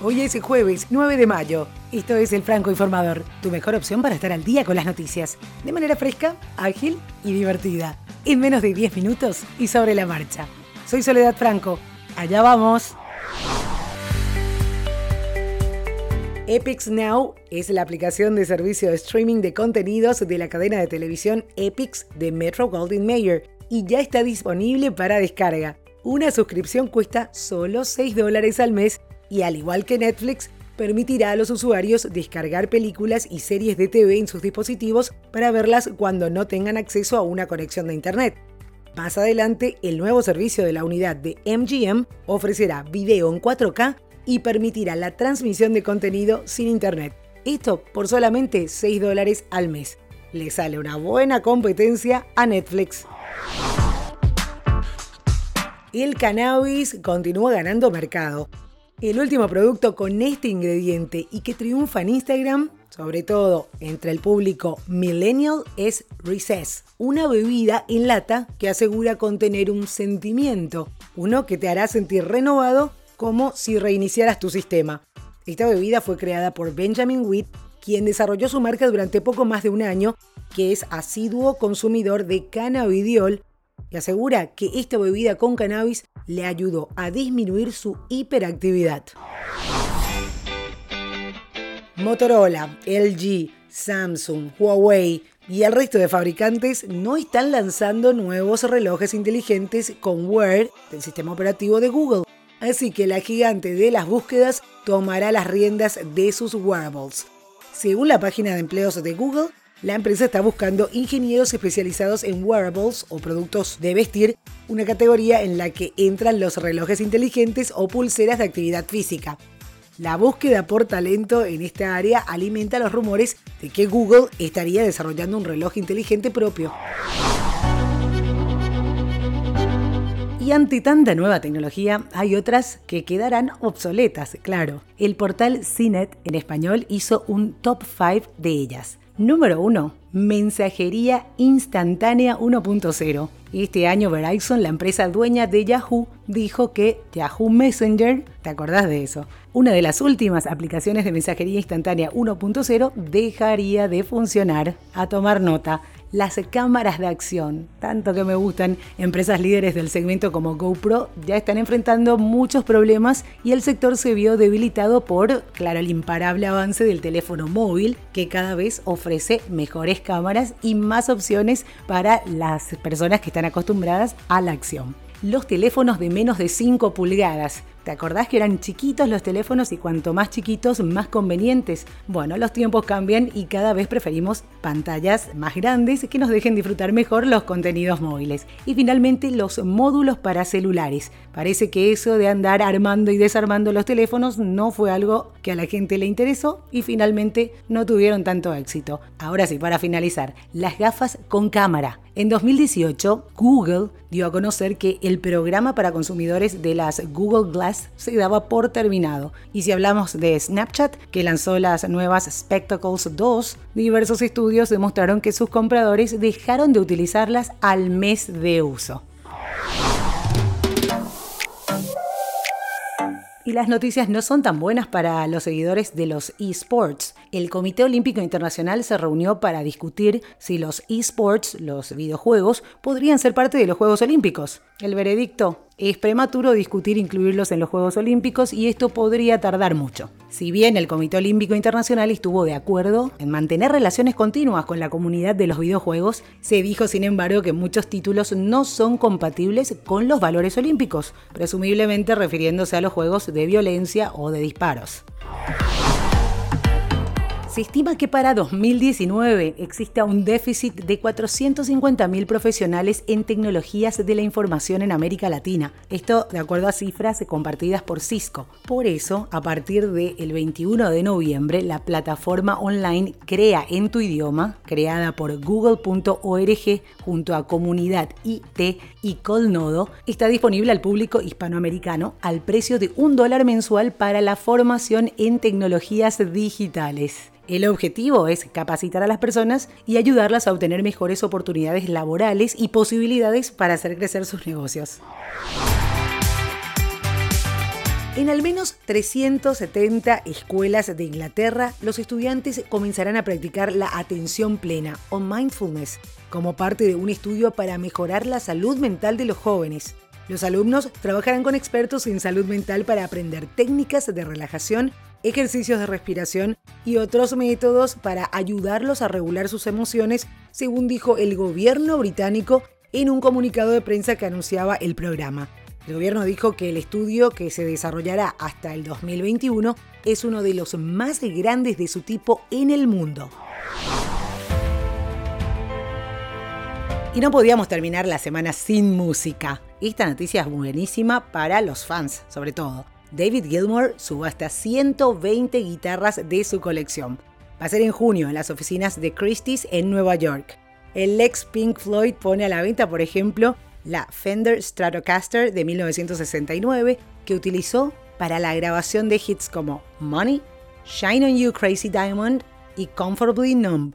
Hoy es jueves 9 de mayo. Esto es El Franco Informador, tu mejor opción para estar al día con las noticias, de manera fresca, ágil y divertida, en menos de 10 minutos y sobre la marcha. Soy Soledad Franco. Allá vamos. Epix Now es la aplicación de servicio de streaming de contenidos de la cadena de televisión Epix de Metro Goldwyn Mayer y ya está disponible para descarga. Una suscripción cuesta solo 6 dólares al mes y al igual que Netflix, permitirá a los usuarios descargar películas y series de TV en sus dispositivos para verlas cuando no tengan acceso a una conexión de Internet. Más adelante, el nuevo servicio de la unidad de MGM ofrecerá video en 4K y permitirá la transmisión de contenido sin Internet. Esto por solamente 6 dólares al mes. Le sale una buena competencia a Netflix. El cannabis continúa ganando mercado. El último producto con este ingrediente y que triunfa en Instagram, sobre todo entre el público millennial, es Recess, una bebida en lata que asegura contener un sentimiento, uno que te hará sentir renovado como si reiniciaras tu sistema. Esta bebida fue creada por Benjamin Witt, quien desarrolló su marca durante poco más de un año, que es asiduo consumidor de cannabidiol y asegura que esta bebida con cannabis le ayudó a disminuir su hiperactividad. Motorola, LG, Samsung, Huawei y el resto de fabricantes no están lanzando nuevos relojes inteligentes con Wear del sistema operativo de Google. Así que la gigante de las búsquedas tomará las riendas de sus wearables. Según la página de empleos de Google, la empresa está buscando ingenieros especializados en wearables o productos de vestir, una categoría en la que entran los relojes inteligentes o pulseras de actividad física. La búsqueda por talento en esta área alimenta los rumores de que Google estaría desarrollando un reloj inteligente propio. Y ante tanta nueva tecnología, hay otras que quedarán obsoletas, claro. El portal CNET en español hizo un top 5 de ellas. Número 1. Mensajería instantánea 1.0. Este año Verizon, la empresa dueña de Yahoo, dijo que Yahoo Messenger, ¿te acordás de eso? Una de las últimas aplicaciones de mensajería instantánea 1.0 dejaría de funcionar. A tomar nota las cámaras de acción, tanto que me gustan, empresas líderes del segmento como GoPro ya están enfrentando muchos problemas y el sector se vio debilitado por, claro, el imparable avance del teléfono móvil que cada vez ofrece mejores cámaras y más opciones para las personas que están acostumbradas a la acción los teléfonos de menos de 5 pulgadas. ¿Te acordás que eran chiquitos los teléfonos y cuanto más chiquitos, más convenientes? Bueno, los tiempos cambian y cada vez preferimos pantallas más grandes que nos dejen disfrutar mejor los contenidos móviles. Y finalmente los módulos para celulares. Parece que eso de andar armando y desarmando los teléfonos no fue algo que a la gente le interesó y finalmente no tuvieron tanto éxito. Ahora sí, para finalizar, las gafas con cámara. En 2018, Google dio a conocer que el programa para consumidores de las Google Glass se daba por terminado. Y si hablamos de Snapchat, que lanzó las nuevas Spectacles 2, diversos estudios demostraron que sus compradores dejaron de utilizarlas al mes de uso. Y las noticias no son tan buenas para los seguidores de los esports. El Comité Olímpico Internacional se reunió para discutir si los esports, los videojuegos, podrían ser parte de los Juegos Olímpicos. El veredicto es prematuro discutir incluirlos en los Juegos Olímpicos y esto podría tardar mucho. Si bien el Comité Olímpico Internacional estuvo de acuerdo en mantener relaciones continuas con la comunidad de los videojuegos, se dijo sin embargo que muchos títulos no son compatibles con los valores olímpicos, presumiblemente refiriéndose a los juegos de violencia o de disparos. Se estima que para 2019 exista un déficit de 450.000 profesionales en tecnologías de la información en América Latina. Esto de acuerdo a cifras compartidas por Cisco. Por eso, a partir del 21 de noviembre, la plataforma online Crea en tu idioma, creada por google.org junto a Comunidad IT y Colnodo, está disponible al público hispanoamericano al precio de un dólar mensual para la formación en tecnologías digitales. El objetivo es capacitar a las personas y ayudarlas a obtener mejores oportunidades laborales y posibilidades para hacer crecer sus negocios. En al menos 370 escuelas de Inglaterra, los estudiantes comenzarán a practicar la atención plena o mindfulness como parte de un estudio para mejorar la salud mental de los jóvenes. Los alumnos trabajarán con expertos en salud mental para aprender técnicas de relajación, ejercicios de respiración y otros métodos para ayudarlos a regular sus emociones, según dijo el gobierno británico en un comunicado de prensa que anunciaba el programa. El gobierno dijo que el estudio que se desarrollará hasta el 2021 es uno de los más grandes de su tipo en el mundo. Y no podíamos terminar la semana sin música. Esta noticia es buenísima para los fans, sobre todo. David Gilmour subasta 120 guitarras de su colección. Va a ser en junio en las oficinas de Christie's en Nueva York. El ex Pink Floyd pone a la venta, por ejemplo, la Fender Stratocaster de 1969 que utilizó para la grabación de hits como Money, Shine on You Crazy Diamond y Comfortably Numb.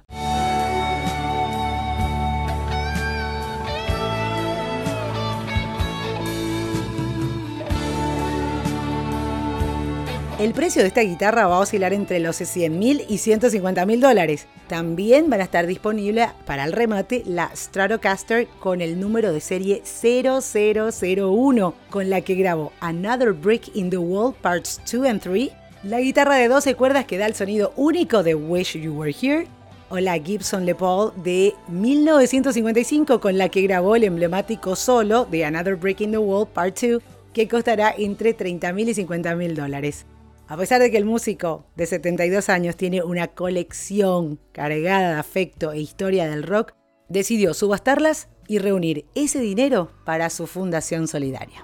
El precio de esta guitarra va a oscilar entre los 100 mil y 150 mil dólares. También van a estar disponibles para el remate la Stratocaster con el número de serie 0001, con la que grabó Another Brick in the Wall Parts 2 and 3, la guitarra de 12 cuerdas que da el sonido único de Wish You Were Here, o la Gibson Les Paul de 1955 con la que grabó el emblemático solo de Another Brick in the Wall Part 2 que costará entre 30 mil y 50 mil dólares. A pesar de que el músico de 72 años tiene una colección cargada de afecto e historia del rock, decidió subastarlas y reunir ese dinero para su fundación solidaria.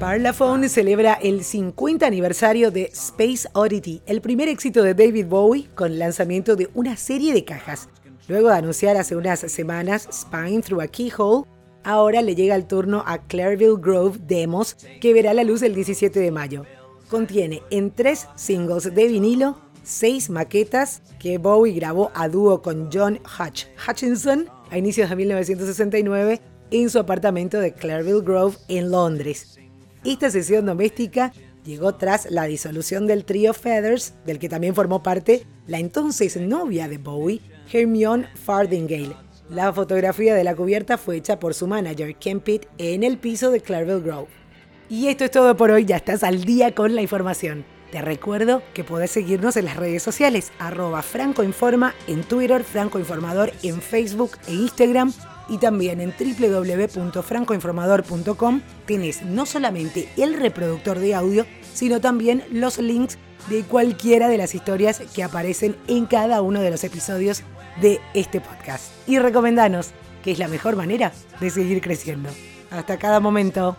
Parlophone celebra el 50 aniversario de Space Oddity, el primer éxito de David Bowie con el lanzamiento de una serie de cajas Luego de anunciar hace unas semanas Spine Through a Keyhole, ahora le llega el turno a Clareville Grove Demos, que verá la luz el 17 de mayo. Contiene en tres singles de vinilo, seis maquetas que Bowie grabó a dúo con John Hutch Hutchinson a inicios de 1969 en su apartamento de Clareville Grove en Londres. Esta sesión doméstica llegó tras la disolución del trío Feathers, del que también formó parte la entonces novia de Bowie, Hermione Fardingale. La fotografía de la cubierta fue hecha por su manager, Ken Pitt, en el piso de Clareville Grove. Y esto es todo por hoy, ya estás al día con la información. Te recuerdo que podés seguirnos en las redes sociales, arroba francoinforma en Twitter, francoinformador en Facebook e Instagram y también en www.francoinformador.com tenés no solamente el reproductor de audio, sino también los links de cualquiera de las historias que aparecen en cada uno de los episodios de este podcast. Y recomendanos, que es la mejor manera de seguir creciendo. Hasta cada momento.